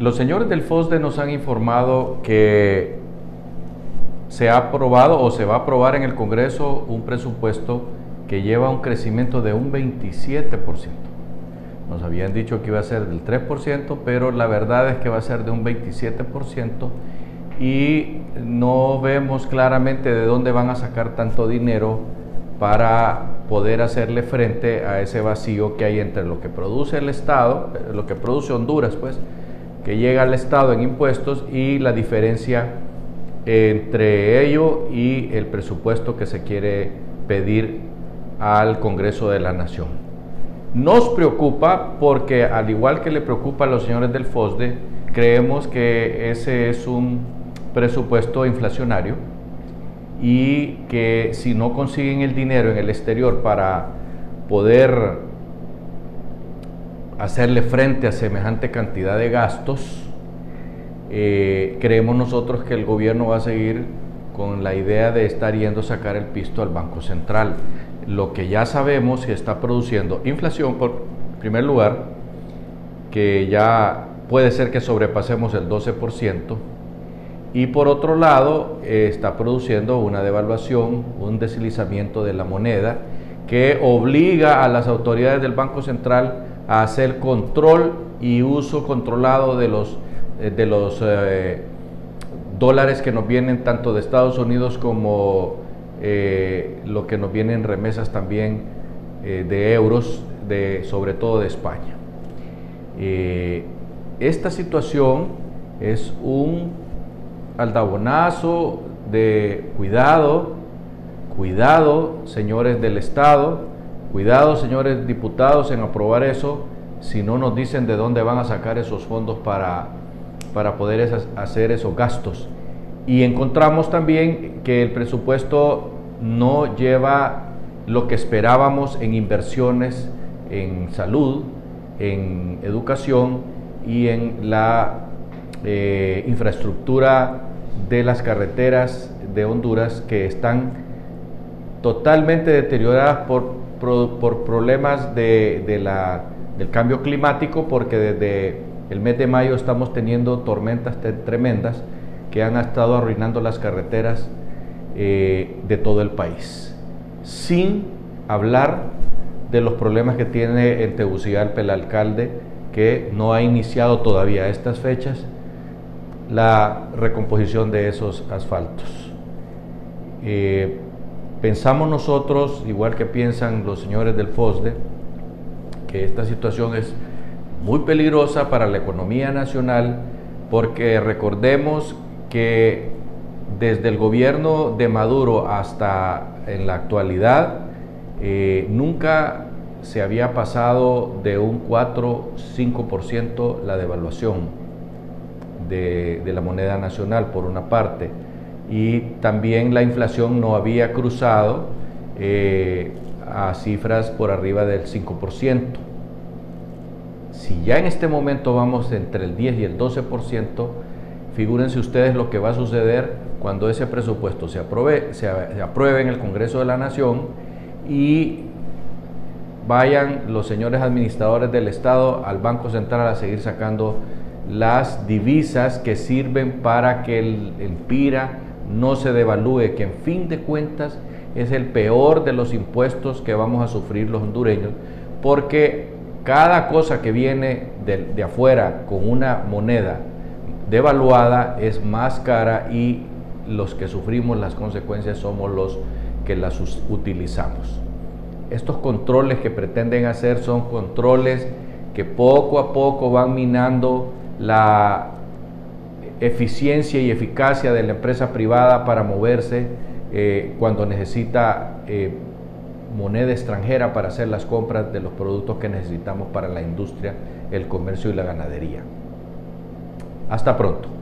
Los señores del FOSDE nos han informado que se ha aprobado o se va a aprobar en el Congreso un presupuesto que lleva un crecimiento de un 27%. Nos habían dicho que iba a ser del 3%, pero la verdad es que va a ser de un 27% y no vemos claramente de dónde van a sacar tanto dinero para poder hacerle frente a ese vacío que hay entre lo que produce el Estado, lo que produce Honduras, pues, que llega al Estado en impuestos y la diferencia entre ello y el presupuesto que se quiere pedir al Congreso de la Nación. Nos preocupa porque al igual que le preocupa a los señores del FOSDE, creemos que ese es un presupuesto inflacionario y que si no consiguen el dinero en el exterior para poder hacerle frente a semejante cantidad de gastos, eh, creemos nosotros que el gobierno va a seguir con la idea de estar yendo a sacar el pisto al Banco Central. Lo que ya sabemos que está produciendo inflación, por primer lugar, que ya puede ser que sobrepasemos el 12%, y por otro lado eh, está produciendo una devaluación, un deslizamiento de la moneda que obliga a las autoridades del Banco Central a hacer control y uso controlado de los, eh, de los eh, dólares que nos vienen tanto de Estados Unidos como lo que nos vienen remesas también de euros, de, sobre todo de España. esta situación es un aldabonazo de cuidado, cuidado, señores del Estado, cuidado, señores diputados, en aprobar eso, si no nos dicen de dónde van a sacar esos fondos para, para poder hacer esos gastos. Y encontramos también que el presupuesto no lleva lo que esperábamos en inversiones en salud, en educación y en la eh, infraestructura de las carreteras de Honduras que están totalmente deterioradas por, por, problemas de, la, del cambio climático, porque desde el mes de mayo estamos teniendo tormentas tremendas que han estado arruinando las carreteras eh, de todo el país, sin hablar de los problemas que tiene en Tegucigalpa el alcalde, que no ha iniciado todavía estas fechas la recomposición de esos asfaltos. Eh, pensamos nosotros, igual que piensan los señores del FOSDE, que esta situación es muy peligrosa para la economía nacional porque recordemos que desde el gobierno de Maduro hasta en la actualidad eh, nunca se había pasado de un 4-5% la devaluación de, la moneda nacional, por una parte, y también la inflación no había cruzado eh, a cifras por arriba del 5%. Si ya en este momento vamos entre el 10 y el 12%, figúrense ustedes lo que va a suceder cuando ese presupuesto se apruebe, se apruebe en el Congreso de la Nación y vayan los señores administradores del Estado al Banco Central a seguir sacando las divisas que sirven para que el, PIRA no se devalúe, que en fin de cuentas es el peor de los impuestos que vamos a sufrir los hondureños, porque cada cosa que viene de, de afuera con una moneda devaluada es más cara y los que sufrimos las consecuencias somos los que las utilizamos. Estos controles que pretenden hacer son controles que poco a poco van minando la eficiencia y eficacia de la empresa privada para moverse eh, cuando necesita eh, moneda extranjera para hacer las compras de los productos que necesitamos para la industria, el comercio y la ganadería. Hasta pronto.